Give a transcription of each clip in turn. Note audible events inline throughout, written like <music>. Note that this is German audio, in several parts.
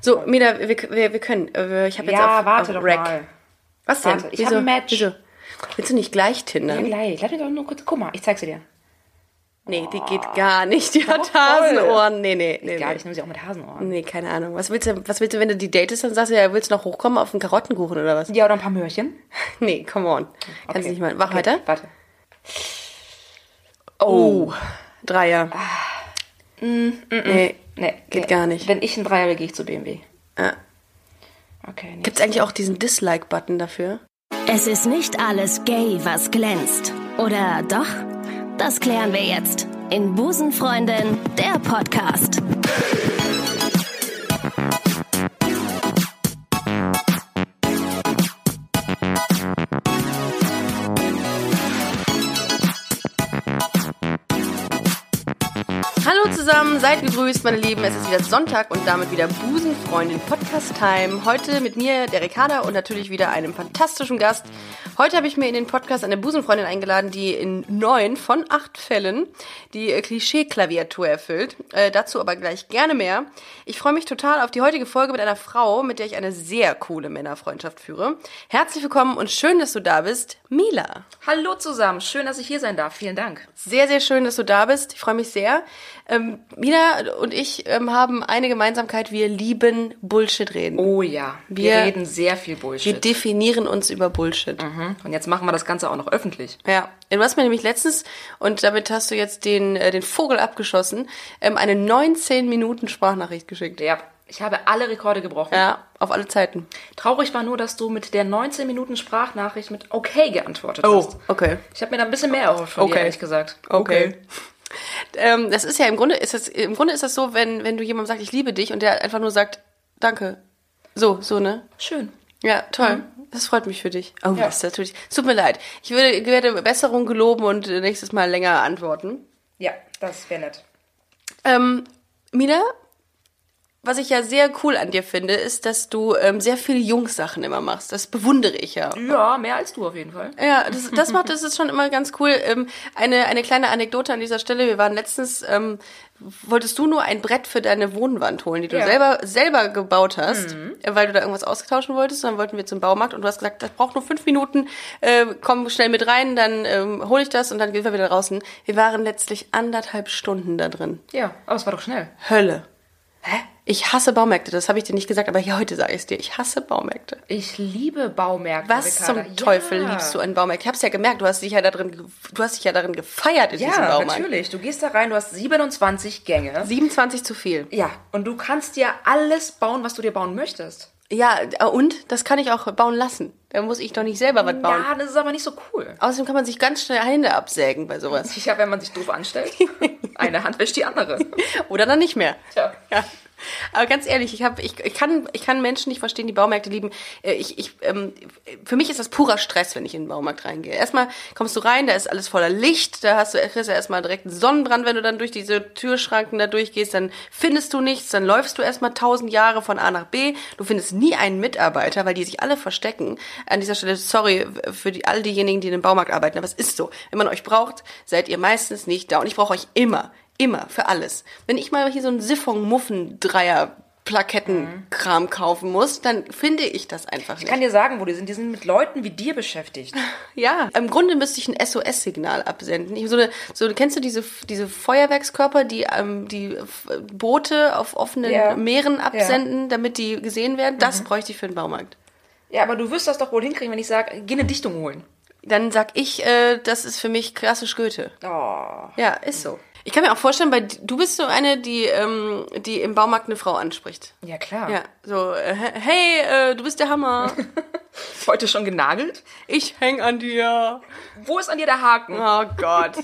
So, Mila, wir, wir, wir können. äh, Ich habe jetzt Ja, auf, warte auf doch Rack. mal. Was denn? Warte, ich hab ein Match. Wieso? Willst du nicht gleich Ja, tindern? gleich. Lass mich doch nur kurz. Guck mal, ich zeig sie dir. Nee, die geht gar nicht. Die hat. Hasenohren. Nee, nee, nee. Ja, nee. ich nehme sie auch mit Hasenohren. Nee, keine Ahnung. Was willst du, was willst du, wenn du die datest, dann sagst du ja, willst du noch hochkommen auf einen Karottenkuchen oder was? Ja, oder ein paar Möhrchen. <laughs> Nee, come on. Kannst du nicht mal. Mach Okay, weiter. Warte. Oh. Dreier. Mm, Nee. Nee, Geht nee. gar nicht. Wenn ich ein Dreier will, gehe ich zu BMW. Ja. Okay, nee. Gibt's eigentlich auch diesen Dislike-Button dafür? Es ist nicht alles gay, was glänzt. Oder doch? Das klären wir jetzt in Busenfreundin, der Podcast. Hallo zusammen, seid gegrüßt, meine Lieben. Es ist wieder Sonntag und damit wieder Busenfreundin Podcast Time. Heute mit mir, der Ricarda und natürlich wieder einem fantastischen Gast. Heute habe ich mir in den Podcast eine Busenfreundin eingeladen, die in neun von acht Fällen die äh, Klischee-Klaviatur erfüllt. Äh, dazu aber gleich gerne mehr. Ich freue mich total auf die heutige Folge mit einer Frau, mit der ich eine sehr coole Männerfreundschaft führe. Herzlich willkommen und schön, dass du da bist, Mila. Hallo zusammen. Schön, dass ich hier sein darf. Vielen Dank. Sehr, sehr schön, dass du da bist. Ich freue mich sehr. Ähm, Mina und ich ähm, haben eine Gemeinsamkeit. Wir lieben Bullshit reden. Oh ja. Wir, Wir- reden sehr viel Wir Bullshit. definieren uns über Bullshit. Mhm. Und jetzt machen wir das Ganze auch noch öffentlich. Ja, du hast mir nämlich letztens, und damit hast du jetzt den, äh, den Vogel abgeschossen, ähm, eine 19 Minuten Sprachnachricht geschickt. Ja. Ich habe alle Rekorde gebrochen. Ja, auf alle Zeiten. Traurig war nur, dass du mit der 19 Minuten Sprachnachricht mit okay geantwortet Oh, hast. okay. Ich habe mir da ein bisschen mehr erhofft von dir, Okay. ehrlich gesagt. Okay. Ähm, das ist ja im Grunde ist das im Grunde ist das so, wenn wenn du jemandem sagst, ich liebe dich und der einfach nur sagt, danke. So, so ne? Schön. Ja, toll. Das freut mich für dich. Oh, Ja. das ist natürlich. Es tut mir leid. Ich würde, werde Besserung geloben und nächstes Mal länger antworten. Ja, das wäre nett. Ähm, Mina, was ich ja sehr cool an dir finde, ist, dass du ähm, sehr viele Jungssachen immer machst. Das bewundere ich ja. Ja, mehr als du auf jeden Fall. Ja, das, das macht, das ist schon immer ganz cool. Ähm, eine, eine kleine Anekdote an dieser Stelle. Wir waren letztens, ähm, wolltest du nur ein Brett für deine Wohnwand holen, die du Ja. selber, selber gebaut hast, äh, weil du da irgendwas ausgetauschen wolltest. Dann wollten wir zum Baumarkt und du hast gesagt, das braucht nur fünf Minuten, äh, komm schnell mit rein, dann ähm, hole ich das und dann gehen wir wieder draußen. Wir waren letztlich anderthalb Stunden da drin. Ja, aber es war doch schnell. Hölle. Hä? Ich hasse Baumärkte, das habe ich dir nicht gesagt, aber ja, heute sage ich es dir. Ich hasse Baumärkte. Ich liebe Baumärkte. Was Ricarda. zum Teufel ja. liebst du an Baumärkten? Ich hab's ja gemerkt, du hast dich ja darin, du hast dich ja darin gefeiert in diesem Ja, Baumarkt. natürlich. Du gehst da rein, du hast 27 Gänge. 27 zu viel. Ja, und du kannst dir alles bauen, was du dir bauen möchtest. Ja, äh, und das kann ich auch bauen lassen. Da muss ich doch nicht selber was bauen. Ja, das ist aber nicht so cool. Außerdem kann man sich ganz schnell Hände absägen bei sowas. Sicher, wenn man sich doof anstellt. <laughs> Eine Hand wäscht die andere. Oder dann nicht mehr. Tja. Ja. Aber ganz ehrlich, ich, hab, ich, ich, kann, ich kann Menschen nicht verstehen, die Baumärkte lieben. Äh, Ich, ich, ähm, für mich ist das purer Stress, wenn ich in den Baumarkt reingehe. Erstmal kommst du rein, da ist alles voller Licht, da hast du kriegst du erstmal direkt einen Sonnenbrand, wenn du dann durch diese Türschranken da durchgehst, dann findest du nichts, dann läufst du erstmal tausend Jahre von A nach B. Du findest nie einen Mitarbeiter, weil die sich alle verstecken. An dieser Stelle, sorry für die, all diejenigen, die in den Baumarkt arbeiten, aber es ist so. Wenn man euch braucht, seid ihr meistens nicht da. Und ich brauche euch immer. Immer, für alles. Wenn ich mal hier so einen Siphon-Muffen-Dreier Plakettenkram kaufen muss, dann finde ich das einfach Ich nicht. kann dir sagen, wo die sind. Die sind mit Leuten wie dir beschäftigt. <laughs> Ja, im Grunde müsste ich ein SOS-Signal absenden. Ich, so eine, so, kennst du diese, diese Feuerwerkskörper, die ähm, die Boote auf offenen Ja. Meeren absenden, damit die gesehen werden? Das bräuchte ich für den Baumarkt. Ja, aber du wirst das doch wohl hinkriegen, wenn ich sage, geh eine Dichtung holen. Dann sag ich, äh, das ist für mich klassisch Goethe. Oh. Ja, ist so. Ich kann mir auch vorstellen, weil du bist so eine, die, ähm, die im Baumarkt eine Frau anspricht. Ja, klar. Ja, so, äh, hey, äh, du bist der Hammer. <laughs> Heute schon genagelt? Ich häng an dir. Wo ist an dir der Haken? Oh Gott.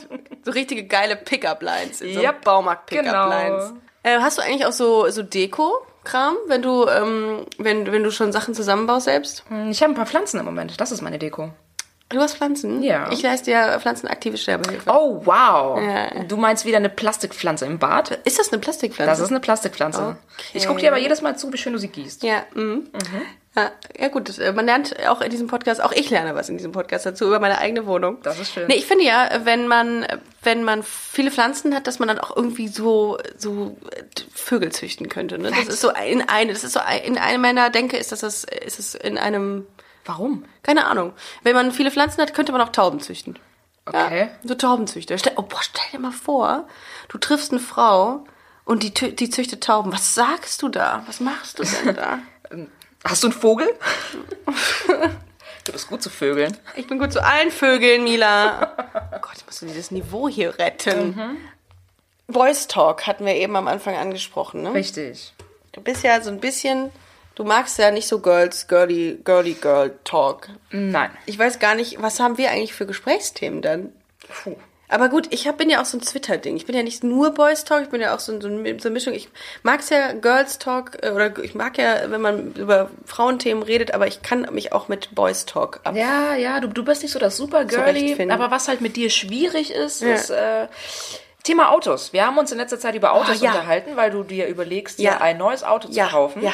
So richtige geile Pickup-Lines. In so Yep, Baumarkt-Pickup-Lines. genau. Äh, hast du eigentlich auch so, so Deko-Kram, wenn du, ähm, wenn, wenn du schon Sachen zusammenbaust selbst? Ich habe ein paar Pflanzen im Moment. Das ist meine Deko. Du hast Pflanzen? Ja. Ich leiste ja pflanzenaktive Sterbehilfe. Oh, wow. Ja. Du meinst wieder eine Plastikpflanze im Bad? Ist das eine Plastikpflanze? Das ist eine Plastikpflanze. Ich gucke dir aber jedes Mal zu, wie schön du sie gießt. Ja, mhm. Ja, ja gut, äh, man lernt auch in diesem Podcast, auch ich lerne was in diesem Podcast dazu über meine eigene Wohnung. Das ist schön. Nee, ich finde ja, wenn man, wenn man viele Pflanzen hat, dass man dann auch irgendwie so, so äh, Vögel züchten könnte. Ne? Das ist so in eine, das ist so in einem meiner Denke ist das, das ist es in einem, Warum? keine Ahnung. Wenn man viele Pflanzen hat, könnte man auch Tauben züchten. Okay. Ja, so Taubenzüchter. Stell, oh, boah, stell dir mal vor, du triffst eine Frau und die, die züchtet Tauben. Was sagst du da? Was machst du denn da? <laughs> Hast du einen Vogel? du bist gut zu Vögeln. Ich bin gut zu allen Vögeln, Mila. Oh Gott, ich muss dieses Niveau hier retten. Voice Talk hatten wir eben am Anfang angesprochen, ne? Richtig. Du bist ja so ein bisschen, du magst ja nicht so Girls, Girly, Girly Girl Talk. Nein. Ich weiß gar nicht, was haben wir eigentlich für Gesprächsthemen dann? Puh. Aber gut, ich hab, bin ja auch so ein Twitter-Ding. Ich bin ja nicht nur Boys Talk, ich bin ja auch so, so, eine- so eine Mischung. Ich mag's ja Girls Talk, äh, oder ich mag ja, wenn man über Frauenthemen redet, aber ich kann mich auch mit Boys Talk ab. Ja, ja, du, du bist nicht so das super girly, aber was halt mit dir schwierig ist, ist äh, Thema Autos. Wir haben uns in letzter Zeit über Autos ja. unterhalten, weil du dir überlegst, Ja. dir ein neues Auto zu Ja, kaufen. ja.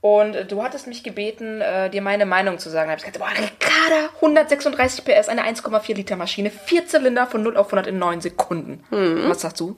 Und äh, du hattest mich gebeten, äh, dir meine Meinung zu sagen. Da hab ich gesagt, boah, Ricarda, 136 PS, eine 1,4 Liter Maschine, vier Zylinder von 0 auf 100 in 9 Sekunden. Mhm. Was sagst du?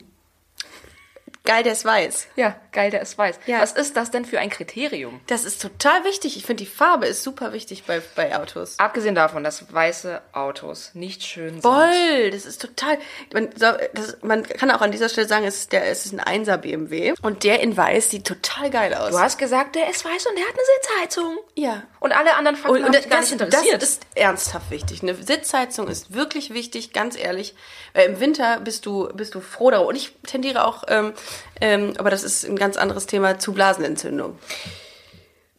Geil, der ist weiß. Ja, geil, der ist weiß. Ja. Was ist das denn für ein Kriterium? Das ist total wichtig. Ich finde, die Farbe ist super wichtig bei, bei Autos. Abgesehen davon, dass weiße Autos nicht schön sind. Voll, das ist total. Man, das, man kann auch an dieser Stelle sagen, es ist, der, es ist ein 1er BMW. Und der in weiß sieht total geil aus. Du hast gesagt, der ist weiß und der hat eine Sitzheizung. Ja. Und alle anderen Fakten Und, und dich gar das, nicht das interessiert. ist ernsthaft wichtig. Eine Sitzheizung ist wirklich wichtig, ganz ehrlich. Weil im Winter bist du, bist du froh darüber. Und ich tendiere auch, ähm, ähm, aber das ist ein ganz anderes Thema, zu Blasenentzündung.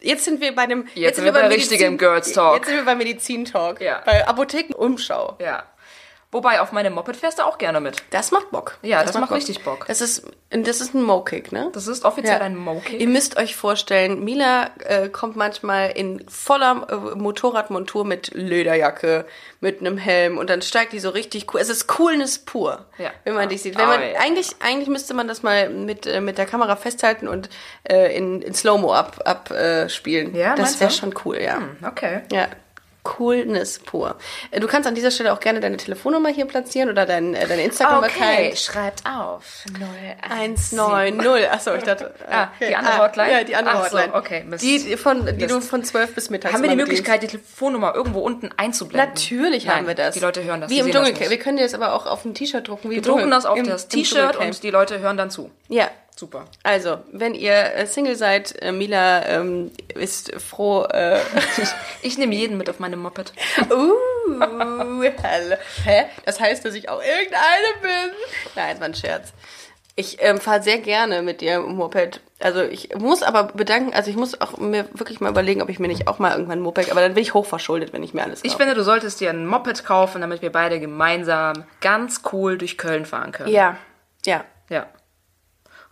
Jetzt sind wir bei dem. Jetzt sind wir bei richtigem Girls Talk. Jetzt sind wir bei Medizin-Talk. Ja. Bei Apothekenumschau. ja. Wobei, auf meinem Moped fährst du auch gerne mit. Das macht Bock. Ja, das macht richtig Bock. Das ist, das ist ein Mo-Kick, ne? Das ist offiziell Ja. ein Mokick. Ihr müsst euch vorstellen, Mila äh, kommt manchmal in voller äh, Motorradmontur mit Lederjacke, mit einem Helm und dann steigt die so richtig cool. Es ist Coolness pur, Ja. wenn man dich sieht. Wenn man, Oh, ja. eigentlich, eigentlich müsste man das mal mit, äh, mit der Kamera festhalten und äh, in, in Slow-Mo ab, ab äh, spielen. Ja, das wäre schon cool, ja. Okay. Ja. Coolness pur. Äh, Du kannst an dieser Stelle auch gerne deine Telefonnummer hier platzieren oder dein, äh, dein Instagram-Account. schreibt auf. 190. Achso, ich dachte. <laughs> Ah, die andere Ah, Hotline? Ja, die andere Ach so, Hotline. okay, Mist. Die, von, die Mist. du von 12 bis mittags Haben wir die Möglichkeit, die Telefonnummer irgendwo unten einzublenden? Natürlich Nein, haben wir das. Die Leute hören das. Wie im Dschungelcamp. Wir können dir das aber auch auf ein T-Shirt drucken. Wir drucken das auf das T-Shirt und die Leute hören dann zu. Ja. Super. Also, wenn ihr äh, Single seid, äh, Mila ähm, ist froh. Äh, <laughs> Ich nehme jeden mit auf meinem Moped. <laughs> uh, hell. Hä? Das heißt, dass ich auch irgendeine bin? Nein, es war ein Scherz. Ich ähm, fahre sehr gerne mit dir im Moped. Also ich muss aber bedanken, also ich muss auch mir wirklich mal überlegen, ob ich mir nicht auch mal irgendwann ein Moped, aber dann bin ich hochverschuldet, wenn ich mir alles kaufe. Ich finde, du solltest dir ein Moped kaufen, damit wir beide gemeinsam ganz cool durch Köln fahren können. ja, ja. Ja.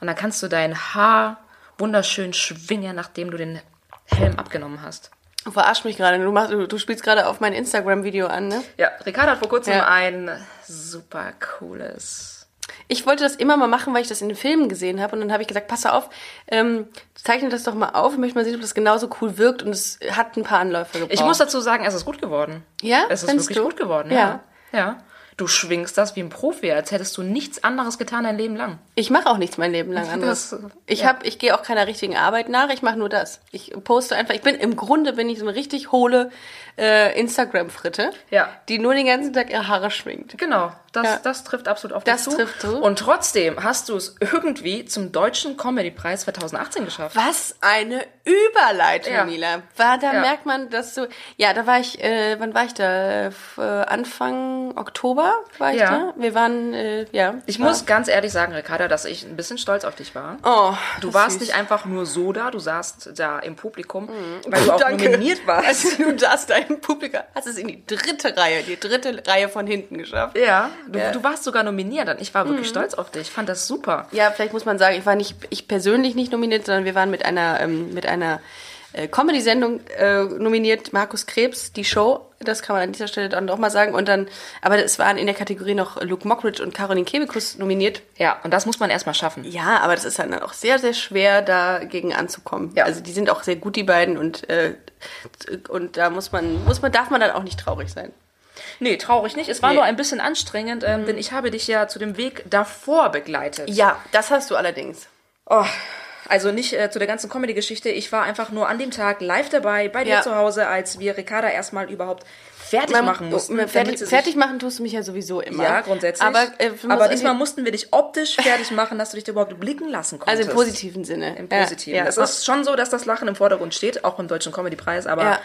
Und dann kannst du dein Haar wunderschön schwingen, nachdem du den Helm abgenommen hast. Du verarsch mich gerade. Du, machst- du, du spielst gerade auf mein Instagram-Video an, ne? Ja, Ricardo hat vor kurzem Ja. ein super cooles. Ich wollte das immer mal machen, weil ich das in den Filmen gesehen habe. Und dann habe ich gesagt, pass auf, ähm, zeichne das doch mal auf. Ich möchte mal sehen, ob das genauso cool wirkt. Und es hat ein paar Anläufe gebraucht. Ich muss dazu sagen, es ist gut geworden. Ja? Es ist Findest wirklich du? gut geworden, Ja. ja. Ja. Du schwingst das wie ein Profi, als hättest du nichts anderes getan dein Leben lang. Ich mache auch nichts mein Leben lang anderes. Das, ich ja. hab, ich gehe auch keiner richtigen Arbeit nach. Ich mache nur das. Ich poste einfach. Ich bin im Grunde bin ich so eine richtig hohle äh, Instagram-Fritte, Ja. die nur den ganzen Tag ihre Haare schwingt. Genau, das, Ja. das trifft absolut auf Das dich zu. trifft zu. Und trotzdem hast du es irgendwie zum Deutschen Comedy-Preis 2018 geschafft. Was eine Überleitung, Ja. Mila. War, da Ja. merkt man, dass du. Ja, da war ich. Äh, wann war ich da? F- äh, Anfang Oktober war ich da. Wir waren. Äh, ja. Ich war- muss ganz ehrlich sagen, Ricarda, dass ich ein bisschen stolz auf dich war. Oh, Du das warst ist nicht süß. einfach nur so da, du saßt da im Publikum, weil du <laughs> auch Danke. nominiert warst. Also, du saßt da im Publikum, hast es in die dritte Reihe, die dritte Reihe von hinten geschafft. Ja, du, Ja. du warst sogar nominiert und ich war wirklich stolz auf dich. Ich fand das super. Ja, vielleicht muss man sagen, ich war nicht, ich persönlich nicht nominiert, sondern wir waren mit einer, ähm, mit einer äh, Comedy-Sendung äh, nominiert, Markus Krebs, die Show. Das kann man an dieser Stelle dann doch mal sagen. Und dann, aber es waren in der Kategorie noch Luke Mockridge und Caroline Kebekus nominiert. Ja, und das muss man erstmal schaffen. Ja, aber das ist dann auch sehr, sehr schwer, dagegen anzukommen. Ja. Also die sind auch sehr gut, die beiden, und, äh, und da muss man, muss man, darf man dann auch nicht traurig sein. Nee, traurig nicht. Es war Nee. nur ein bisschen anstrengend, ähm, denn ich habe dich ja zu dem Weg davor begleitet. Ja, das hast du allerdings. Oh, also nicht äh, zu der ganzen Comedy-Geschichte. Ich war einfach nur an dem Tag live dabei, bei dir Ja. zu Hause, als wir Ricarda erstmal überhaupt fertig machen mussten. fertig, fertig machen tust du mich ja sowieso immer. Ja, grundsätzlich. Aber, äh, man Aber diesmal mussten wir dich optisch fertig machen, dass du dich da überhaupt blicken lassen konntest. also im positiven Sinne. Im Positiven. Ja, ja. Es ist schon so, dass das Lachen im Vordergrund steht, auch im Deutschen Comedy-Preis, aber Ja.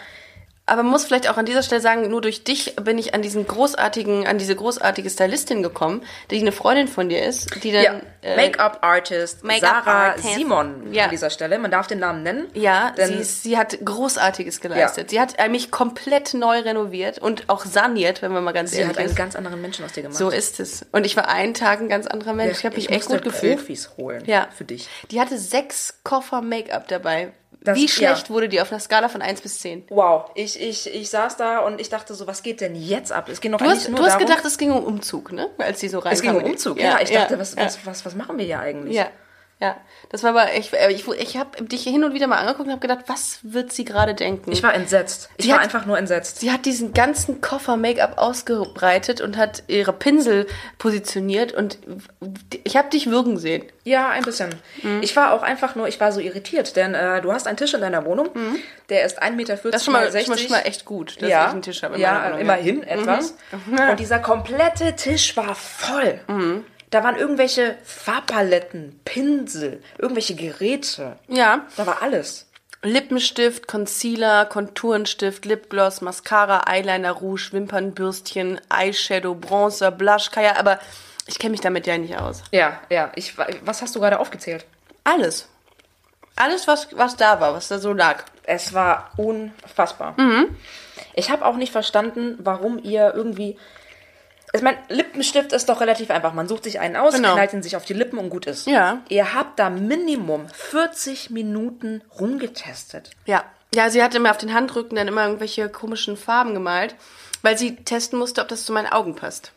Aber man muss vielleicht auch an dieser Stelle sagen, nur durch dich bin ich an diesen großartigen, an diese großartige Stylistin gekommen, die eine Freundin von dir ist, die dann ja, äh, Make-up-Artist Make-up Sarah Artist. Simon Ja. an dieser Stelle. Man darf den Namen nennen. ja, sie, ist, sie hat Großartiges geleistet. Sie hat mich komplett neu renoviert und auch saniert, wenn man mal ganz sie ehrlich hat einen ist. ganz anderen Menschen aus dir gemacht. So ist es. Und ich war einen Tag ein ganz anderer Mensch. ich habe mich echt gut gefühlt. Profis holen Ja. für dich. Die hatte sechs Koffer Make-up dabei. Das- Wie schlecht ja. wurde die auf einer Skala von 1 bis 10? Wow, ich, ich, ich saß da und ich dachte so, was geht denn jetzt ab? Es ging noch Du eigentlich hast, nur du hast darum, gedacht, es ging um Umzug, ne? Als die so reinkam. es ging um Umzug. Ja, ich dachte, was, ja. was, was, was machen wir hier eigentlich? Ja, ja. Das war aber, ich, äh, ich, ich habe dich hin und wieder mal angeguckt und habe gedacht, was wird sie gerade denken? Ich war entsetzt. Ich Sie war hat- einfach nur entsetzt. sie hat diesen ganzen Koffer Make-up ausgebreitet und hat ihre Pinsel positioniert und ich habe dich würgen sehen. Ja, ein bisschen. Mhm. Ich war auch einfach nur, ich war so irritiert, denn äh, du hast einen Tisch in deiner Wohnung, der ist 1,40 Meter Mhm. Das ist schon mal, schon 60. mal, schon mal echt gut, dass ja, ich einen Tisch habe. ja, Wohnung, immerhin etwas. Und dieser komplette Tisch war voll. Mhm. Da waren irgendwelche Farbpaletten, Pinsel, irgendwelche Geräte. Ja, Da war alles. Lippenstift, Concealer, Konturenstift, Lipgloss, Mascara, Eyeliner, Rouge, Wimpernbürstchen, Eyeshadow, Bronzer, Blush, Kaya, aber ich kenne mich damit ja nicht aus. Ja, ja. Ich, wa- was hast du gerade aufgezählt? Alles. Alles, was, was da war, was da so lag. Es war unfassbar. Mhm. Ich habe auch nicht verstanden, warum ihr irgendwie. Ich meine, Lippenstift ist doch relativ einfach. Man sucht sich einen aus, Genau. knallt ihn sich auf die Lippen und gut ist. Ja. Ihr habt da Minimum 40 Minuten rumgetestet. Ja. Ja, sie hat immer auf den Handrücken dann immer irgendwelche komischen Farben gemalt, weil sie testen musste, ob das zu meinen Augen passt.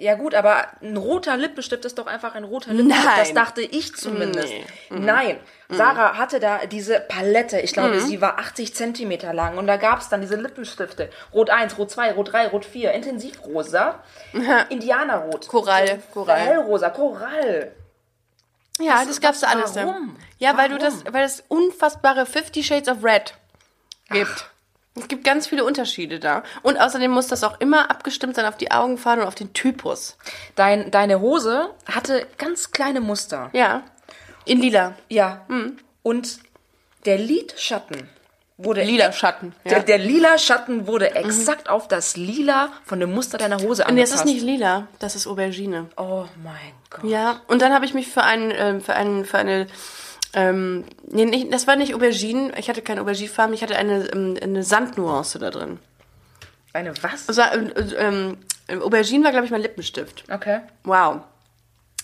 Ja gut, aber ein roter Lippenstift ist doch einfach ein roter Lippenstift. Nein. Das dachte ich zumindest. Nee. Nein. Sarah hatte da diese Palette. Ich glaube, sie war 80 Zentimeter lang. Und da gab es dann diese Lippenstifte. Rot 1, Rot 2, Rot 3, Rot 4. Intensivrosa. <laughs> Indianerrot. Korall, Korall. Hellrosa. Korall. Ja, Was- das gab's da alles. warum? Ja, weil du Warum? das, weil es unfassbare Fifty Shades of Red gibt. Es gibt ganz viele Unterschiede da. Und außerdem muss das auch immer abgestimmt sein auf die Augenfarbe und auf den Typus. Dein, deine Hose hatte ganz kleine Muster. Ja. In lila. Ja. Und der Lidschatten wurde Lila Schatten. Der, Ja. der lila Schatten wurde exakt auf das Lila von dem Muster deiner Hose Nee, das angepasst. ist nicht lila, das ist Aubergine. Oh mein Gott. Ja, und dann habe ich mich für einen, ähm, für einen, für eine, ähm, nee, nicht, das war nicht Aubergine, ich hatte keine Auberginefarben, ich hatte eine, ähm, eine Sandnuance da drin. Eine was? Also, ähm, ähm, Aubergine war, glaube ich, mein Lippenstift. Okay. Wow.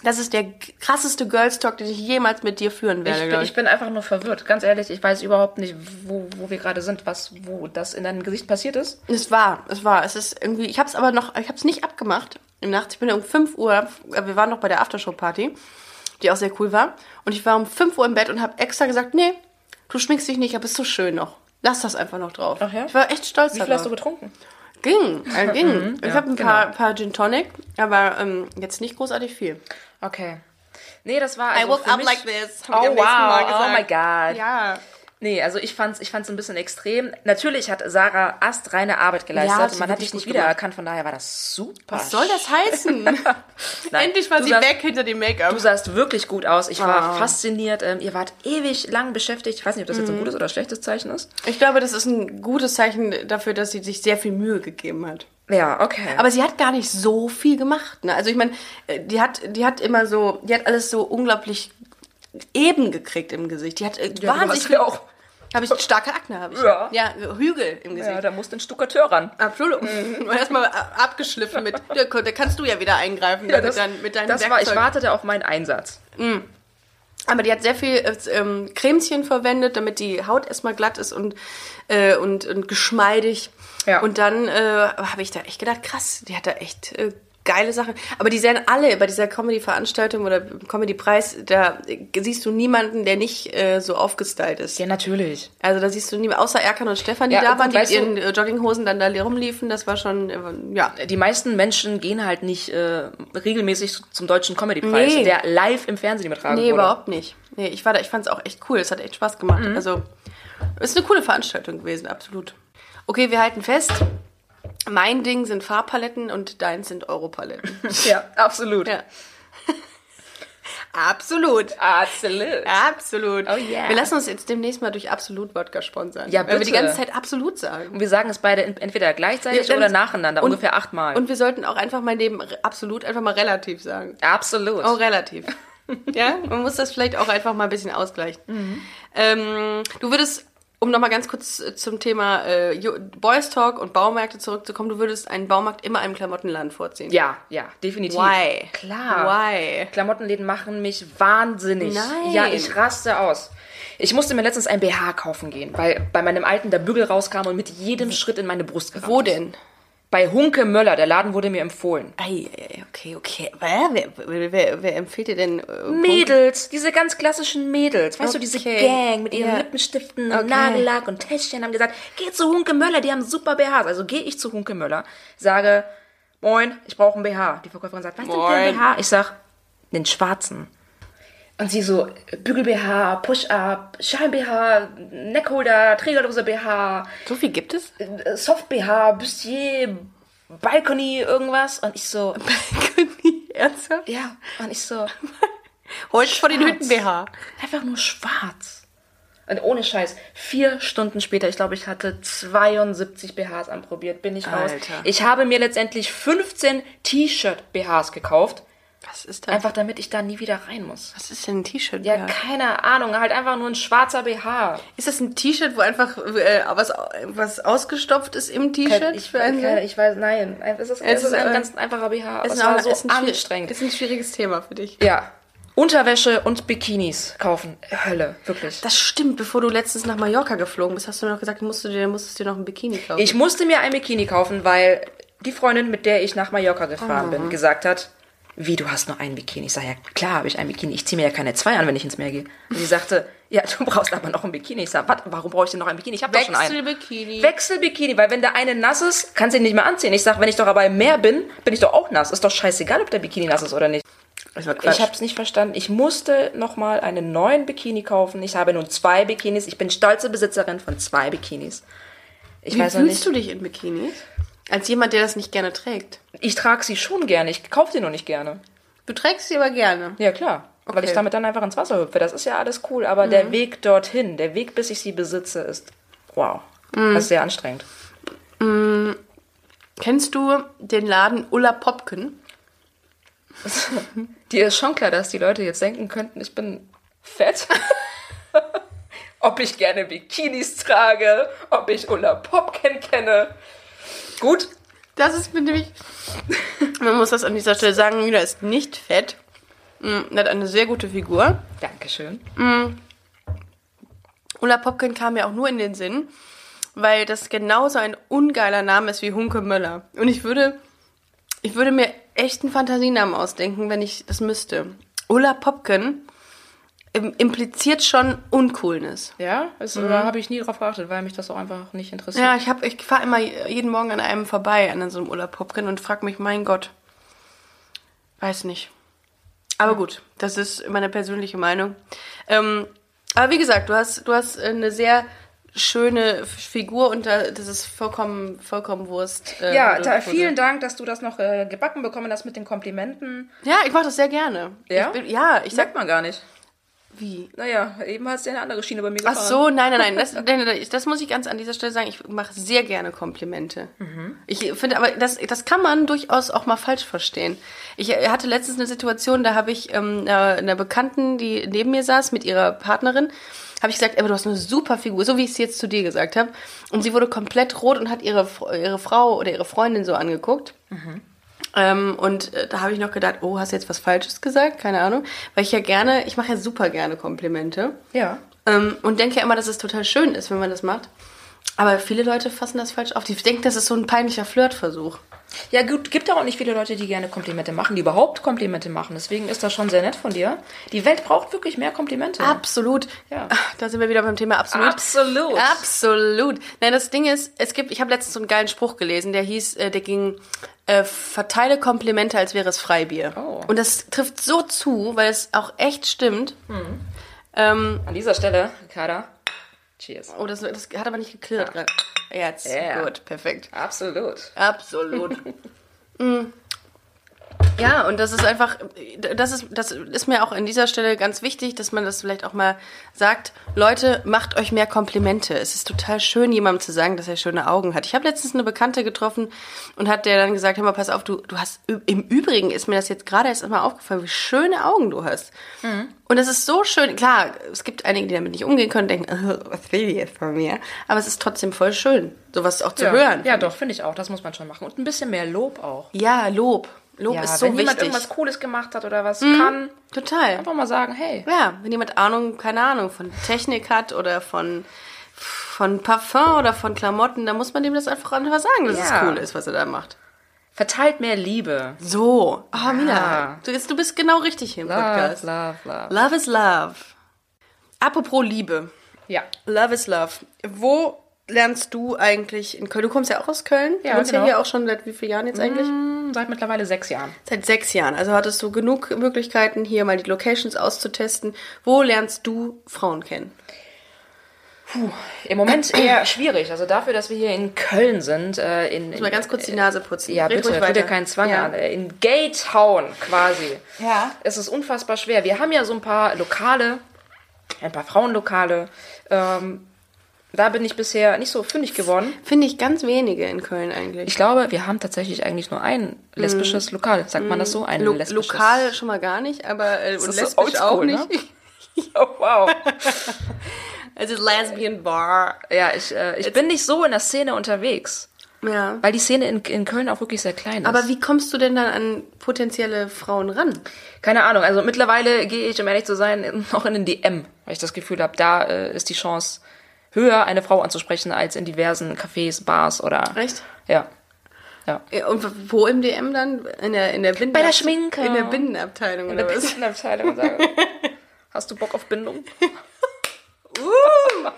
Das ist der krasseste Girls Talk, den ich jemals mit dir führen Ich, werde, bin- glaube ich ich. bin einfach nur verwirrt. Ganz ehrlich, ich weiß überhaupt nicht, wo, wo wir gerade sind, was, wo das in deinem Gesicht passiert ist. Es war, es war, es ist irgendwie, ich habe es aber noch, ich habe es nicht abgemacht im Nachts. Ich bin um 5 Uhr, äh, wir waren noch bei der Aftershow-Party, die auch sehr cool war. Und ich war um 5 Uhr im Bett und habe extra gesagt, nee, du schminkst dich nicht, aber bist so schön noch. Lass das einfach noch drauf. Ach ja? Ich war echt stolz Wie viel darauf. hast du getrunken? Ging, äh, <laughs> ging. ich ja, habe ein paar, genau. paar Gin Tonic, aber ähm, jetzt nicht großartig viel. Okay. Nee, das war also I woke up like this, Oh wow, oh my God. Ja. Nee, also ich fand's, ich fand's ein bisschen extrem. Natürlich hat Sarah astreine Arbeit geleistet. Ja, sie Man hat dich nicht wiedererkannt, von daher war das super. Was soll das heißen? <laughs> Endlich war sie sahst- weg hinter dem Make-up. Du sahst wirklich gut aus. Ich war fasziniert. Ähm, ihr wart ewig lang beschäftigt. Ich weiß nicht, ob das Mhm. jetzt ein gutes oder schlechtes Zeichen ist. Ich glaube, das ist ein gutes Zeichen dafür, dass sie sich sehr viel Mühe gegeben hat. Ja, okay. Aber sie hat gar nicht so viel gemacht. Ne? Also ich meine, äh, die hat, die hat immer so, die hat alles so unglaublich eben gekriegt im Gesicht. Die hat äh, du wahnsinnig ja auch- Habe ich starke Akne, habe ich. Ja. ja, Hügel im Gesicht. ja, da musste ein Stuckateur ran. Absolut. <laughs> Und erstmal abgeschliffen mit. Da, kannst du ja wieder eingreifen Ja, mit, das, dein, mit deinen das war, ich Werkzeugen. wartete auf meinen Einsatz. Aber die hat sehr viel äh, ähm, Cremchen verwendet, damit die Haut erstmal glatt ist und, äh, und, und geschmeidig. Ja. Und dann äh, habe ich da echt gedacht, krass, die hat da echt äh, geile Sachen. Aber die sehen alle bei dieser Comedy-Veranstaltung oder Comedy-Preis, da siehst du niemanden, der nicht äh, so aufgestylt ist. Ja, natürlich. Also da siehst du niemanden, außer Erkan und Stefan, die Ja, da waren, die mit weißt du- ihren äh, Jogginghosen dann da rumliefen. Das war schon, äh, ja. Die meisten Menschen gehen halt nicht äh, regelmäßig zum deutschen Comedy-Preis, Nee. der live im Fernsehen übertragen Nee, wurde. überhaupt nicht. Nee, ich war da, ich fand es auch echt cool. Es hat echt Spaß gemacht. Mhm. Also, ist eine coole Veranstaltung gewesen, absolut. Okay, wir halten fest. Mein Ding sind Farbpaletten und deins sind Europaletten. <laughs> Ja, absolut. ja. <laughs> absolut. Absolut. Absolut. Oh yeah. Wir lassen uns jetzt demnächst mal durch Absolut Wodka sponsern. Ja, Weil wir die bitte. ganze Zeit Absolut sagen. Und wir sagen es beide ent- entweder gleichzeitig Ja, oder nacheinander, ungefähr achtmal. Und wir sollten auch einfach mein Leben re- absolut einfach mal relativ sagen. absolut. Oh, relativ. <laughs> ja, man muss das vielleicht auch einfach mal ein bisschen ausgleichen. Mhm. Ähm, du würdest, um nochmal ganz kurz äh, zum Thema äh, Boys Talk und Baumärkte zurückzukommen, du würdest einen Baumarkt immer einem Klamottenland vorziehen. ja, ja, definitiv. Why? Klar. Why? Klamottenläden machen mich wahnsinnig. Nein. Ja, ich raste aus. Ich musste mir letztens ein BH kaufen gehen, weil bei meinem alten der Bügel rauskam und mit jedem Schritt in meine Brust gerammt Wo ist. Bei Hunke Möller, der Laden wurde mir empfohlen. Ei, okay, okay. Wer, wer, wer, wer, empfiehlt dir denn? Äh, Mädels, diese ganz klassischen Mädels, weißt du, diese Okay. Gang mit ihren Ja. Lippenstiften Okay. und Nagellack und Täschchen haben gesagt, geh zu Hunke Möller, die haben super BHs. Also gehe ich zu Hunke Möller, sage, moin, ich brauche einen BH. Die Verkäuferin sagt, was ist denn für ein. BH? Ich sag, den schwarzen. Und sie so, Bügel-BH, Push-Up, Schein-BH, Neckholder, Trägerdose BH, So viel gibt es? Soft-BH, Bustier, Balcony, irgendwas. Und ich so, <laughs> Ernsthaft? ja, und ich so, <laughs> Heute vor den Schwarz. Hütten BH. Einfach nur schwarz. Und ohne Scheiß, vier Stunden später, ich glaube, ich hatte 72 BHs anprobiert, bin ich raus. Alter. Ich habe mir letztendlich 15 T-Shirt-BHs gekauft, Was ist das? einfach damit ich da nie wieder rein muss. Was ist denn ein T-Shirt? Ja, keine Ahnung, halt einfach nur ein schwarzer BH. Ist das ein T-Shirt, wo einfach äh, was, was ausgestopft ist im T-Shirt? Ich, ich weiß, nein, es ist, es Es ist ein ganz einfacher BH, aber ist es ein- so ist ein anstrengend. Ist ein schwieriges Thema für dich. Ja, Unterwäsche und Bikinis kaufen, Hölle, wirklich. Das stimmt. Bevor du letztens nach Mallorca geflogen bist, hast du noch gesagt, musst du dir, musstest dir noch ein Bikini kaufen. Ich musste mir ein Bikini kaufen, weil die Freundin, mit der ich nach Mallorca gefahren Oh. bin, gesagt hat, wie, du hast nur ein Bikini? Ich sage, ja klar habe ich ein Bikini. Ich ziehe mir ja keine zwei an, wenn ich ins Meer gehe. Und sie sagte, ja, du <laughs> brauchst aber noch ein Bikini. Ich sage, was, warum brauche ich denn noch ein Bikini? Ich habe doch schon einen. Wechselbikini. Wechselbikini, weil wenn der eine nass ist, kannst du ihn nicht mehr anziehen. Ich sage, wenn ich doch aber im Meer bin, bin ich doch auch nass. Ist doch scheißegal, ob der Bikini nass ist oder nicht. Ich habe es nicht verstanden. Ich musste nochmal einen neuen Bikini kaufen. Ich habe nun zwei Bikinis. Ich bin stolze Besitzerin von zwei Bikinis. Ich Wie fühlst nicht. du dich in Bikinis? Als jemand, der das nicht gerne trägt. Ich trage sie schon gerne. Ich kaufe sie nur nicht gerne. Du trägst sie aber gerne. Ja, klar. Weil Okay. ich damit dann einfach ins Wasser hüpfe. Das ist ja alles cool. Aber der Weg dorthin, der Weg, bis ich sie besitze, ist wow. Das ist sehr anstrengend. Kennst du den Laden Ulla Popken? <laughs> Dir ist schon klar, dass die Leute jetzt denken könnten, ich bin fett. <laughs> ob ich gerne Bikinis trage, ob ich Ulla Popken kenne. Gut, Das ist mir nämlich. Man muss das an dieser Stelle sagen, Mila ist nicht fett. Mm, Er hat eine sehr gute Figur. Dankeschön. Ulla Popken kam mir auch nur in den Sinn, weil das genauso ein ungeiler Name ist wie Hunke Möller. Und ich würde, ich würde mir echt einen Fantasienamen ausdenken, wenn ich das müsste. Ulla Popken im- impliziert schon Uncoolness. Ja, das, da habe ich nie drauf geachtet, weil mich das auch einfach nicht interessiert. Ja, ich, hab- ich fahre immer jeden Morgen an einem vorbei, an so einem Ulla Popken und frage mich, mein Gott, weiß nicht. Aber gut, das ist meine persönliche Meinung. Ähm, aber wie gesagt, du hast, du hast eine sehr schöne Figur und da, das ist vollkommen, vollkommen Wurst. äh, Ja, da, vielen Dank, dass du das noch äh, gebacken bekommen hast mit den Komplimenten. Ja, ich mache das sehr gerne. Ja? Ich bin, ja, ich sag, man gar nicht. Wie? Naja, eben hast du ja eine andere Schiene bei mir Ach gefahren. so, nein, nein, nein. Das, <laughs> nein, das muss ich ganz an dieser Stelle sagen. Ich mache sehr gerne Komplimente. Ich finde aber, das, das kann man durchaus auch mal falsch verstehen. Ich äh, hatte letztens eine Situation, da habe ich ähm, einer, einer Bekannten, die neben mir saß, mit ihrer Partnerin, habe ich gesagt, aber du hast eine super Figur, so wie ich es jetzt zu dir gesagt habe. Und sie wurde komplett rot und hat ihre, ihre Frau oder ihre Freundin so angeguckt. Ähm, und äh, da habe ich noch gedacht, oh, hast du jetzt was Falsches gesagt? Keine Ahnung. Weil ich ja gerne, ich mache ja super gerne Komplimente. Ja. Ähm, und denke ja immer, dass es total schön ist, wenn man das macht. Aber viele Leute fassen das falsch auf. Die denken, das ist so ein peinlicher Flirtversuch. Ja, gut, gibt auch nicht viele Leute, die gerne Komplimente machen, die überhaupt Komplimente machen. Deswegen ist das schon sehr nett von dir. Die Welt braucht wirklich mehr Komplimente. Absolut. Ja. Ach, Da sind wir wieder beim Thema absolut. Absolut. Absolut. Nein, das Ding ist, es gibt, ich habe letztens so einen geilen Spruch gelesen, der hieß, äh, der ging, äh, verteile Komplimente, als wäre es Freibier. Oh. Und das trifft so zu, weil es auch echt stimmt. Ähm, An dieser Stelle, Ricarda, cheers. oh, das, das hat aber nicht geklirrt gerade. Jetzt. Ja. Gut, perfekt. Absolut. Absolut. <laughs> Mm. Ja, und das ist einfach, das ist, das ist mir auch an dieser Stelle ganz wichtig, dass man das vielleicht auch mal sagt. Leute, macht euch mehr Komplimente. Es ist total schön, jemandem zu sagen, dass er schöne Augen hat. Ich habe letztens eine Bekannte getroffen und hat der dann gesagt, hör mal, pass auf, du, du hast, im Übrigen ist mir das jetzt gerade erst einmal aufgefallen, wie schöne Augen du hast. Und es ist so schön, klar, es gibt einige, die damit nicht umgehen können, denken, "Äh, was will die jetzt von mir? Aber es ist trotzdem voll schön, sowas auch zu ja. hören. Ja, doch, finde ich auch. Das muss man schon machen. Und ein bisschen mehr Lob auch. Ja, Lob. Lob Ja, ist so wenn jemand wichtig. irgendwas Cooles gemacht hat oder was kann, Total. einfach mal sagen, hey. Ja, wenn jemand Ahnung, keine Ahnung, von Technik hat oder von, von Parfum oder von Klamotten, dann muss man dem das einfach einfach sagen, dass Ja. es cool ist, was er da macht. Verteilt mehr Liebe. So. Oh, Mina, Ja. du, bist- du bist genau richtig hier im Love, Podcast. love, love. Love is love. Apropos Liebe. Ja. Love is love. Wo lernst du eigentlich in Köln? Du kommst ja auch aus Köln. Ja, du wohnst ja genau. hier auch schon seit wie vielen Jahren jetzt eigentlich? Hm, Seit mittlerweile sechs Jahren. Seit sechs Jahren. Also hattest du genug Möglichkeiten, hier mal die Locations auszutesten. Wo lernst du Frauen kennen? Im Moment eher schwierig. Also dafür, dass wir hier in Köln sind, äh, in, in Mal ganz kurz die Nase putzen. Ja, Red bitte, weiter. keinen Zwang Ja. an. Äh, In Gay Town quasi. Ja. Es ist unfassbar schwer. Wir haben ja so ein paar Lokale, ein paar Frauenlokale. Ähm, da bin ich bisher nicht so fündig geworden. Finde ich ganz wenige in Köln eigentlich. Ich glaube, wir haben tatsächlich eigentlich nur ein lesbisches Lokal. Sagt man das so? Ein Lo lesbisches. lokal schon mal gar nicht, aber äh, und ist so lesbisch oldschool, auch ne? nicht. <laughs> Oh, wow. <laughs> Also Lesbian Bar. ja, ich, äh, ich bin nicht so in der Szene unterwegs. Ja. Weil die Szene in, in Köln auch wirklich sehr klein ist. Aber wie kommst du denn dann an potenzielle Frauen ran? Keine Ahnung, also mittlerweile gehe ich, um ehrlich zu sein, <laughs> noch in den DM, weil ich das Gefühl habe, da äh, ist die Chance höher, eine Frau anzusprechen, als in diversen Cafés, Bars oder... Echt? Ja. Ja. Ja, Und wo im DM dann? In der, in der Binden Bei der Schminke. In der Binnenabteilung In der oder was? Abteilung und sage, hast du Bock auf Bindung? <laughs> Uh,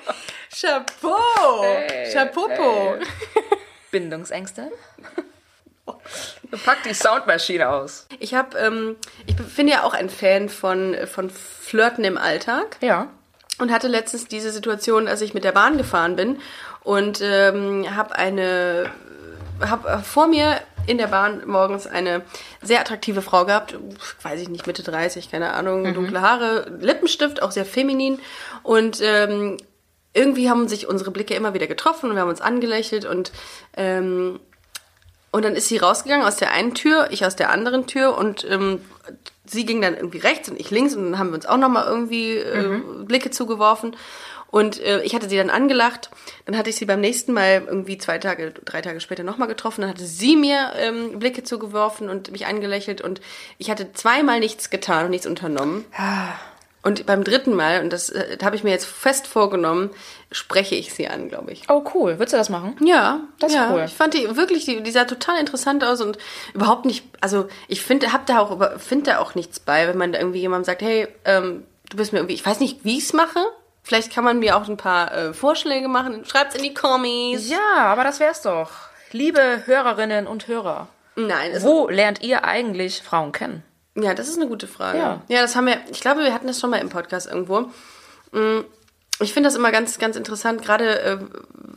Chapeau! Hey, Chapeau! Bindungsängste? <laughs> Pack die Soundmaschine aus. Ich habe, ähm, ich bin ja auch ein Fan von, von Flirten im Alltag. Ja. Und hatte letztens diese Situation, als ich mit der Bahn gefahren bin und ähm, habe eine, habe vor mir in der Bahn morgens eine sehr attraktive Frau gehabt, weiß ich nicht, Mitte 30, keine Ahnung, dunkle Haare, Lippenstift, auch sehr feminin und ähm, irgendwie haben sich unsere Blicke immer wieder getroffen und wir haben uns angelächelt und ähm, und dann ist sie rausgegangen aus der einen Tür, ich aus der anderen Tür und ähm, sie ging dann irgendwie rechts und ich links und dann haben wir uns auch nochmal irgendwie äh, Blicke zugeworfen. Und äh, ich hatte sie dann angelacht. Dann hatte ich sie beim nächsten Mal irgendwie zwei Tage, drei Tage später nochmal getroffen. Dann hatte sie mir ähm, Blicke zugeworfen und mich angelächelt. Und ich hatte zweimal nichts getan und nichts unternommen. Und beim dritten Mal, und das äh, habe ich mir jetzt fest vorgenommen, spreche ich sie an, glaube ich. Oh, cool. Würdest du das machen? Ja, Das ist ja. cool. Ich fand die wirklich, die, die sah total interessant aus und überhaupt nicht, also ich finde, hab da auch, finde da auch nichts bei, wenn man da irgendwie jemandem sagt, hey, ähm, du bist mir irgendwie, ich weiß nicht, wie ich es mache. Vielleicht kann man mir auch ein paar äh, Vorschläge machen. Schreibt's in die Kommis. Ja, aber das wär's doch. Liebe Hörerinnen und Hörer, Nein, wo lernt ihr eigentlich Frauen kennen? Ja, das ist eine gute Frage. Ja. ja, das haben wir, ich glaube, wir hatten das schon mal im Podcast irgendwo. Mm, Ich finde das immer ganz, ganz interessant, gerade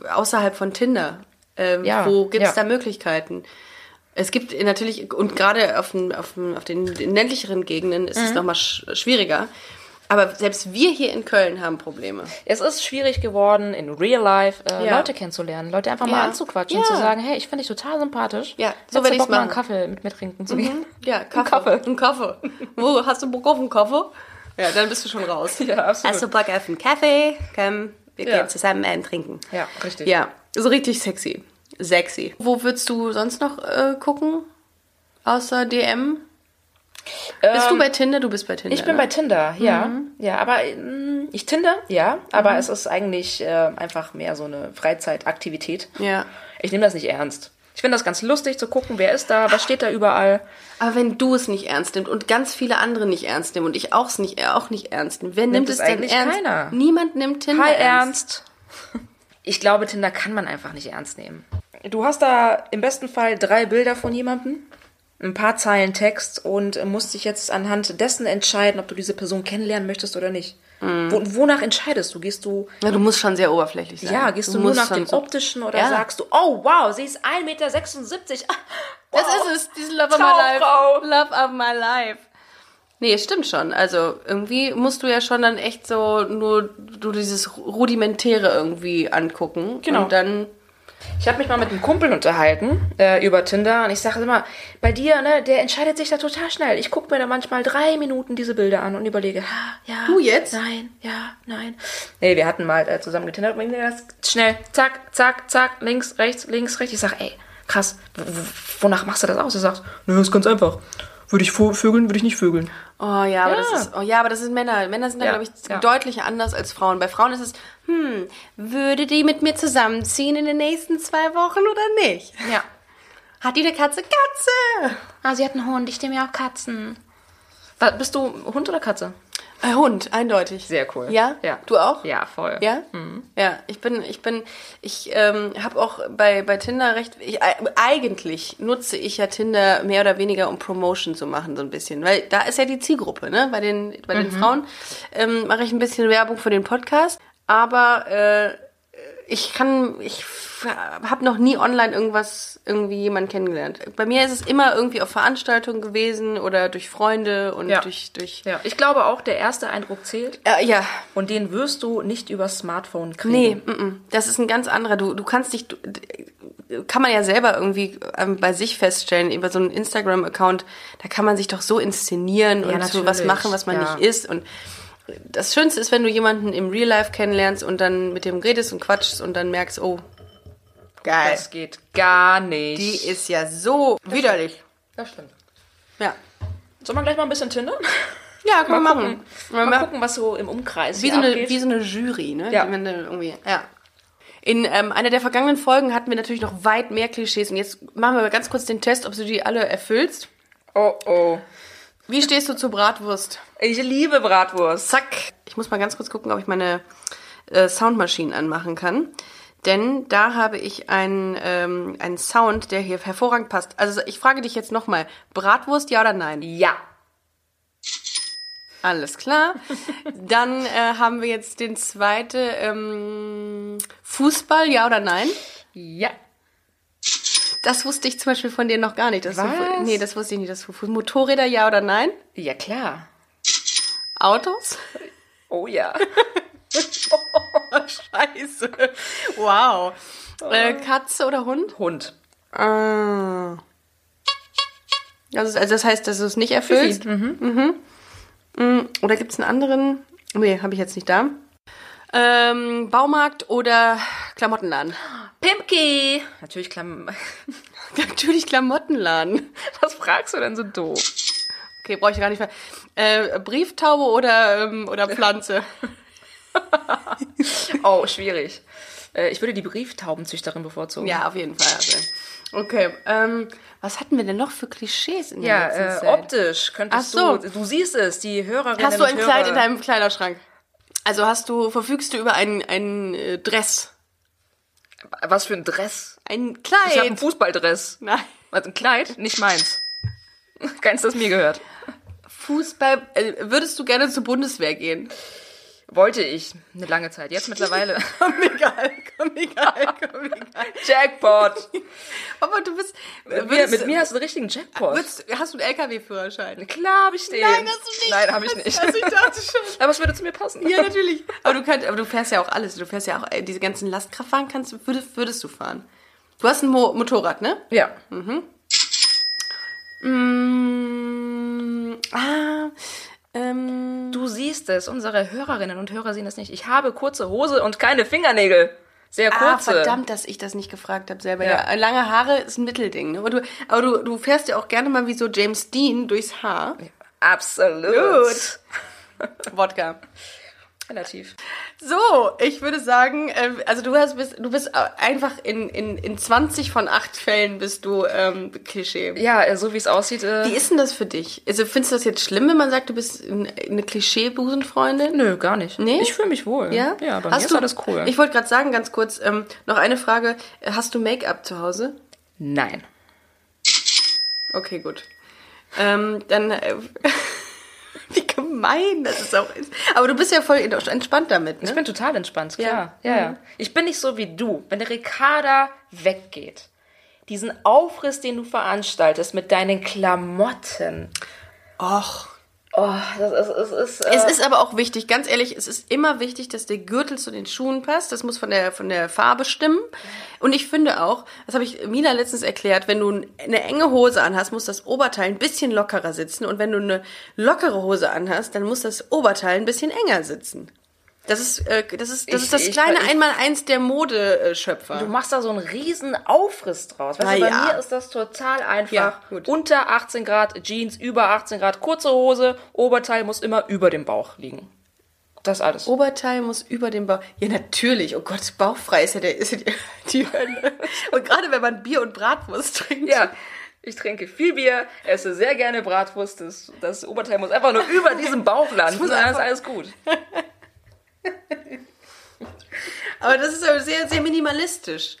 äh, außerhalb von Tinder. Ähm, Ja, wo gibt's ja. da Möglichkeiten? Es gibt natürlich, und gerade auf den, auf den, auf den ländlicheren Gegenden ist Mhm. es nochmal sch schwieriger. Aber selbst wir hier in Köln haben Probleme. Es ist schwierig geworden, in Real Life äh, Ja. Leute kennenzulernen, Leute einfach mal Ja. anzuquatschen, Ja. zu sagen, hey, ich finde dich total sympathisch. Ja, so so werd werde ich mal einen. Kaffee mit mir trinken zu gehen. Ja, Kaffee. Kaffee. Ein Kaffee. Wo, hast du Bock auf einen Kaffee? Ja, dann bist du schon raus. <laughs> Ja, absolut. Hast du Bock auf einen Kaffee? Komm, wir gehen zusammen einen trinken. Ja, richtig. Ja, so richtig sexy. Sexy. Wo würdest du sonst noch äh, gucken? Außer DM? Bist du bei Tinder? Du bist bei Tinder. Ähm, Ich bin ne? bei Tinder, ja. Ja, aber mm, ich Tinder, ja, aber es ist eigentlich äh, einfach mehr so eine Freizeitaktivität. Ja. Ich nehme das nicht ernst. Ich finde das ganz lustig zu gucken, wer ist da, was steht da überall. Aber wenn du es nicht ernst nimmst und ganz viele andere nicht ernst nehmen und ich auch es nicht, auch nicht ernst nehme, wer nimmt, es es denn eigentlich ernst? keiner. Niemand nimmt Tinder Hi ernst. Ernst. Ich glaube, Tinder kann man einfach nicht ernst nehmen. Du hast da im besten Fall drei Bilder von jemandem, ein paar Zeilen Text und musst dich jetzt anhand dessen entscheiden, ob du diese Person kennenlernen möchtest oder nicht. Wo, wonach entscheidest du? Gehst du Ja, du musst schon sehr oberflächlich sein. Ja, gehst du, nur musst nach dem so- Optischen oder Ja. sagst du, oh wow, sie ist 1,76 Meter. Das ist es, dieses Love of my life. Love of my life. Nee, es stimmt schon. Also irgendwie musst du ja schon dann echt so nur du dieses Rudimentäre irgendwie angucken. Genau. Und dann. Ich habe mich mal mit einem Kumpel unterhalten äh, über Tinder und ich sage immer, bei dir, ne, der entscheidet sich da total schnell. Ich gucke mir da manchmal drei Minuten diese Bilder an und überlege, ha, ja, Du jetzt? Nein, ja, nein. Nee, wir hatten mal äh, zusammen getindert und das schnell, zack, zack, zack, links, rechts, links, rechts. Ich sage, ey, krass, wonach machst du das aus? Er sagt, Nö, ist ganz einfach. Würde ich vögeln, würde ich nicht vögeln. Oh ja, aber Ja. das ist. Oh ja, aber das sind Männer. Männer sind da, Ja, glaube ich, ja. deutlich anders als Frauen. Bei Frauen ist es, hm, würde die mit mir zusammenziehen in den nächsten zwei Wochen oder nicht? ja. Hat die eine Katze? Katze! Ah, sie hat einen Hund, ich stehe mir auch Katzen. Was, bist du Hund oder Katze? Ein Hund, eindeutig. Sehr cool. Ja? Ja. Du auch? Ja, voll. Ja? Ja, ich bin, ich bin, ich ähm, habe auch bei, bei Tinder recht, ich, äh, eigentlich nutze ich ja Tinder mehr oder weniger, um Promotion zu machen, so ein bisschen. Weil da ist ja die Zielgruppe, ne? Bei den, bei den Frauen ähm, mache ich ein bisschen Werbung für den Podcast, aber äh, ich kann, ich habe noch nie online irgendwas, irgendwie jemanden kennengelernt. Bei mir ist es immer irgendwie auf Veranstaltungen gewesen oder durch Freunde und Ja. durch, durch, Ja, ich glaube auch, der erste Eindruck zählt. äh, ja, Und den wirst du nicht übers Smartphone kriegen. Nee, mm, mm. das ist ein ganz anderer. Du, du kannst dich, du, kann man ja selber irgendwie ähm, bei sich feststellen, über so einen Instagram-Account, da kann man sich doch so inszenieren und so was natürlich, machen, was man ja. nicht ist. Und das Schönste ist, wenn du jemanden im Real Life kennenlernst und dann mit dem redest und quatschst und dann merkst, oh, geil. Das geht gar nicht. die ist ja so widerlich. Das stimmt. Ja. Sollen wir gleich mal ein bisschen Tinder? Ja, man gucken. machen. Mal, Mal gucken, was so im Umkreis Wie so, eine, abgeht. wie so eine Jury, ne? Ja. Dann irgendwie, ja. In ähm, einer der vergangenen Folgen hatten wir natürlich noch weit mehr Klischees und jetzt machen wir mal ganz kurz den Test, ob du die alle erfüllst. oh, oh. Wie stehst du zur Bratwurst? Ich liebe Bratwurst. Zack. Ich muss mal ganz kurz gucken, ob ich meine äh, Soundmaschinen anmachen kann. Denn da habe ich einen, ähm, einen Sound, der hier hervorragend passt. Also ich frage dich jetzt nochmal, Bratwurst ja oder nein? Ja. Alles klar. Dann äh, haben wir jetzt den zweiten ähm, Fußball, ja oder nein? Ja. Das wusste ich zum Beispiel von dir noch gar nicht. Dass Du, Was? nee, das wusste ich nicht. Dass du Motorräder, ja oder nein? Ja, klar. Autos? Oh ja. <laughs> Scheiße. Wow. Äh, Katze oder Hund? Hund. Ah. Also, also das heißt, dass du es nicht erfüllst? Mhm. Mhm. Oder gibt es einen anderen? Nee, habe ich jetzt nicht da. Ähm, Baumarkt oder Klamottenladen? Pimki. Natürlich Klam <laughs> Natürlich Klamottenladen. Was fragst du denn so doof? Okay, brauche ich gar nicht mehr. Äh, Brieftaube oder, ähm, oder Pflanze? <laughs> Oh, schwierig. Äh, ich würde die Brieftaubenzüchterin bevorzugen. ja, auf jeden Fall. Also. Okay, ähm, was hatten wir denn noch für Klischees in der Ja, letzten äh, Zeit? optisch könntest Ach so. du, du siehst es, die Hörerinnen Hast du ein Kleid in deinem Kleiderschrank? Also hast du, verfügst du über ein, ein äh, Dress? Was für ein Dress? Ein Ich habe ein Kleid? Fußballdress. Nein. Also ein Kleid, nicht meins. Keins, das mir gehört. Fußball, äh, würdest du gerne zur Bundeswehr gehen? Wollte ich eine lange Zeit. Jetzt mittlerweile. <laughs> Komm, egal, komm, egal, <laughs> komm, egal. Jackpot. <laughs> Aber du bist, Mit mir, würdest, mit mir hast du einen richtigen Jackpot. würdest, hast du einen LKW-Führerschein? Klar habe ich den. Nein, hast du nicht. Nein, habe ich nicht. Also ich dachte schon. Aber es würde zu mir passen. Ja, natürlich. Aber du kannst, aber du fährst ja auch alles. Du fährst ja auch äh, diese ganzen Lastkraftwagen kannst, du- würdest, würdest du fahren. Du hast ein Mo Motorrad, ne? Ja. Mm, ah, ähm, Du siehst es, unsere Hörerinnen und Hörer sehen es nicht. Ich habe kurze Hose und keine Fingernägel. Sehr Ah, kurze. verdammt, dass ich das nicht gefragt habe selber. Ja. Ja. lange Haare ist ein Mittelding. Ne? Aber, du, aber du, du fährst ja auch gerne mal wie so James Dean durchs Haar. Absolut. Gut. Wodka. Relativ. So, ich würde sagen, äh, also du hast bist, du bist einfach in, in, in 20 von 8 Fällen bist du ähm, Klischee. Ja, äh, so wie es aussieht. Äh, Wie ist denn das für dich? Also findest du das jetzt schlimm, wenn man sagt, du bist ein- eine Klischee-Busenfreundin? nö, gar nicht. Nee? Ich fühle mich wohl. Ja? Ja, bei Hast mir ist du, alles cool. Ich wollte gerade sagen, ganz kurz, ähm, noch eine Frage. Hast du Make-up zu Hause? Nein. Okay, gut. Ähm, dann, äh, <laughs> wie gemein das ist auch. Aber du bist ja voll entspannt damit, ne? Ich bin total entspannt, klar. Ja. Ja, ja. Ich bin nicht so wie du. Wenn der Ricarda weggeht, diesen Aufriss, den du veranstaltest mit deinen Klamotten. Och. Oh, das ist, es ist, äh, Es ist aber auch wichtig, ganz ehrlich, es ist immer wichtig, dass der Gürtel zu den Schuhen passt. Das muss von der, von der Farbe stimmen. Und ich finde auch, das habe ich Mina letztens erklärt, wenn du eine enge Hose anhast, muss das Oberteil ein bisschen lockerer sitzen. Und wenn du eine lockere Hose anhast, dann muss das Oberteil ein bisschen enger sitzen. Das ist, äh, das ist, das Ich- ist das ich- kleine Einmaleins der Modeschöpfer. Du machst da so einen riesen Aufriss draus. Weißt Na du, bei ja. mir ist das total einfach. Ja. Unter 18 Grad Jeans, über 18 Grad kurze Hose, Oberteil muss immer über dem Bauch liegen. Das alles. Oberteil muss über dem Bauch. Ja, natürlich. Oh Gott, bauchfrei ist ja, der, ist ja die, <laughs> die Hölle. Und gerade wenn man Bier und Bratwurst trinkt. Ja, ich trinke viel Bier, esse sehr gerne Bratwurst. Das, das Oberteil muss einfach nur über diesem Bauch landen. <laughs> Dann ist alles gut. <laughs> Aber das ist aber sehr, sehr minimalistisch.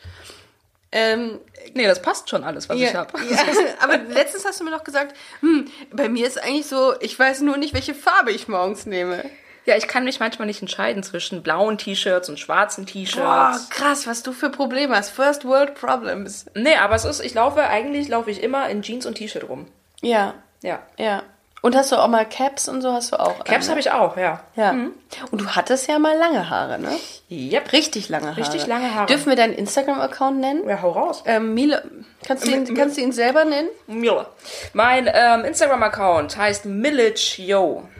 Ähm, Nee, das passt schon alles, was ich ja, habe. ja, <laughs> aber letztens hast du mir noch gesagt, hm, bei mir ist eigentlich so, ich weiß nur nicht, welche Farbe ich morgens nehme. Ja, ich kann mich manchmal nicht entscheiden zwischen blauen T-Shirts und schwarzen T-Shirts. Boah, krass, was du für Probleme hast. First World Problems. Nee, aber es ist, ich laufe, eigentlich laufe ich immer in Jeans und T-Shirt rum. Ja, Ja. ja. Und hast du auch mal Caps und so hast du auch? Caps habe ich auch, ja. Ja. Und du hattest ja mal lange Haare, ne? Yep. Richtig lange Haare. Richtig lange Haare. Dürfen wir deinen Instagram-Account nennen? Ja, hau raus. Ähm, Miele, kannst du, ihn, kannst du ihn selber nennen? Mille. Mein ähm, Instagram-Account heißt MillichYo. M-I-L-I-C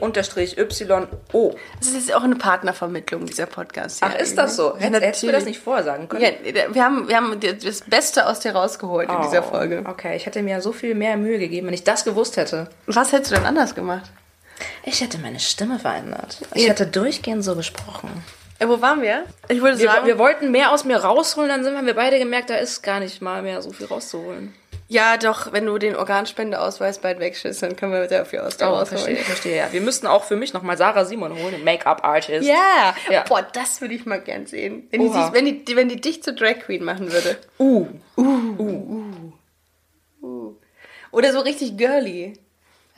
unterstrich Y-O. Das ist jetzt auch eine Partnervermittlung, dieser Podcast. Ach, ist das so? Hätt- Hättest du mir das nicht vorher sagen können? Ja, wir haben, wir haben das Beste aus dir rausgeholt in dieser Oh, Folge. Okay, ich hätte mir so viel mehr Mühe gegeben, wenn ich das gewusst hätte. Was hättest du denn anders gemacht? Ich hätte meine Stimme verändert. Ich hätte durchgehend so gesprochen. Äh, wo waren wir? Ich würde Wir, sagen, wir wollten mehr aus mir rausholen, dann sind wir, haben wir beide gemerkt, da ist gar nicht mal mehr so viel rauszuholen. Ja doch, wenn du den Organspendeausweis bald wegschickst, dann können wir sehr viel aus dir Oh, verstehe, verstehe. Ja, wir müssten auch für mich nochmal Sarah Simon holen, Make-up-Artist. Ja. Ja. boah, das würde ich mal gern sehen. Wenn die, sich, wenn, die, wenn die dich zur Drag Queen machen würde. Uh. Oder so richtig girly.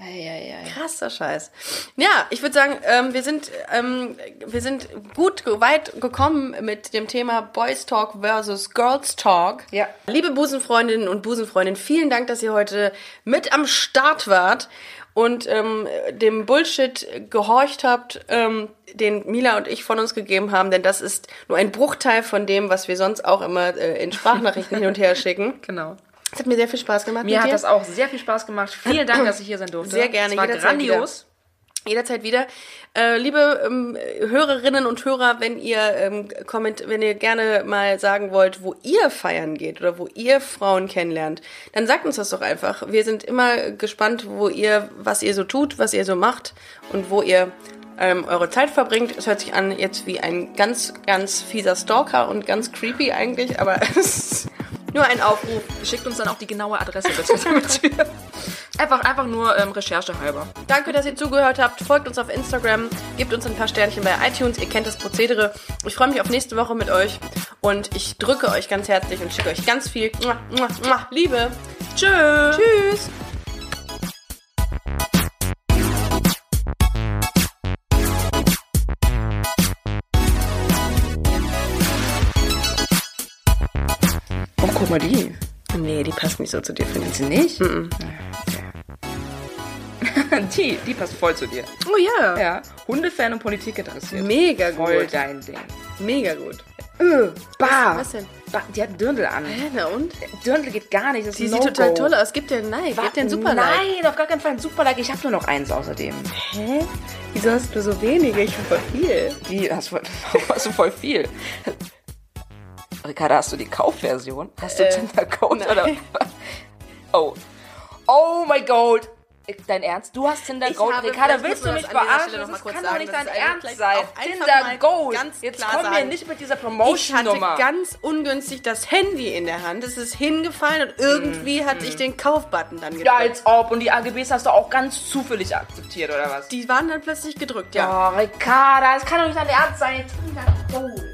Eieiei. Krasser Scheiß. Ja, ich würde sagen, ähm, wir sind ähm, wir sind gut weit gekommen mit dem Thema Boys Talk versus Girls Talk. Ja. Liebe Busenfreundinnen und Busenfreundinnen, vielen Dank, dass ihr heute mit am Start wart und ähm, dem Bullshit gehorcht habt, ähm, den Mila und ich von uns gegeben haben, denn das ist nur ein Bruchteil von dem, was wir sonst auch immer äh, in Sprachnachrichten hin und her schicken. <laughs> Genau. Es hat mir sehr viel Spaß gemacht. Mir hat dir. das auch sehr viel Spaß gemacht. Vielen Dank, dass ich hier sein <clears throat> durfte. Sehr gerne, Es war jederzeit grandios. Jederzeit wieder. Äh, liebe ähm, Hörerinnen und Hörer, wenn ihr ähm, komment wenn ihr gerne mal sagen wollt, wo ihr feiern geht oder wo ihr Frauen kennenlernt, dann sagt uns das doch einfach. Wir sind immer gespannt, wo ihr, was ihr so tut, was ihr so macht und wo ihr ähm, eure Zeit verbringt. Es hört sich an jetzt wie ein ganz, ganz fieser Stalker und ganz creepy eigentlich, aber <laughs> es nur ein Aufruf. Schickt uns dann auch die genaue Adresse damit wir einfach, einfach nur ähm, Recherche halber. Danke, dass ihr zugehört habt. Folgt uns auf Instagram, gebt uns ein paar Sternchen bei iTunes. Ihr kennt das Prozedere. Ich freue mich auf nächste Woche mit euch und ich drücke euch ganz herzlich und schicke euch ganz viel Liebe. Tschö. Tschüss. Guck mal die. Nee, die passt nicht so zu dir, finde ich. Sie nicht? Okay. <laughs> die, die passt voll zu dir. Oh ja. Ja. Hundefan und Politik interessiert. Mega Voll gut. dein Ding. Mega gut. Öh, bah. Was denn? bah. Die hat einen Dirndl an. Hä, na und? Dirndl geht gar nicht. Das Die ist sieht total toll aus. Gib dir ein Like. Gib dir ein super Like. Nein, auf gar keinen Fall ein Super-Like. Ich habe nur noch eins außerdem. Hä? Wieso hast du so wenige? Ich bin voll viel. Die hast, voll- <laughs> hast du voll viel. Ricarda, hast du die Kaufversion? Hast du Äh, Tinder Gold oder? Oh. Oh my God. Dein Ernst? Du hast Tinder Ich Gold. habe- Ricarda, willst du mich das verarschen? Das kurz kann doch nicht das dein Ernst sein. Tinder Gold. Jetzt komm mir nicht mit dieser Ich hatte Promotion-Nummer. ganz ungünstig das Handy in der Hand. Es ist hingefallen und irgendwie hatte ich den Kaufbutton dann gedrückt. Ja, als ob. Und die AGBs hast du auch ganz zufällig akzeptiert, oder was? Die waren dann plötzlich gedrückt, ja. Oh, Ricarda, das kann doch nicht dein Ernst sein. Tinder Gold.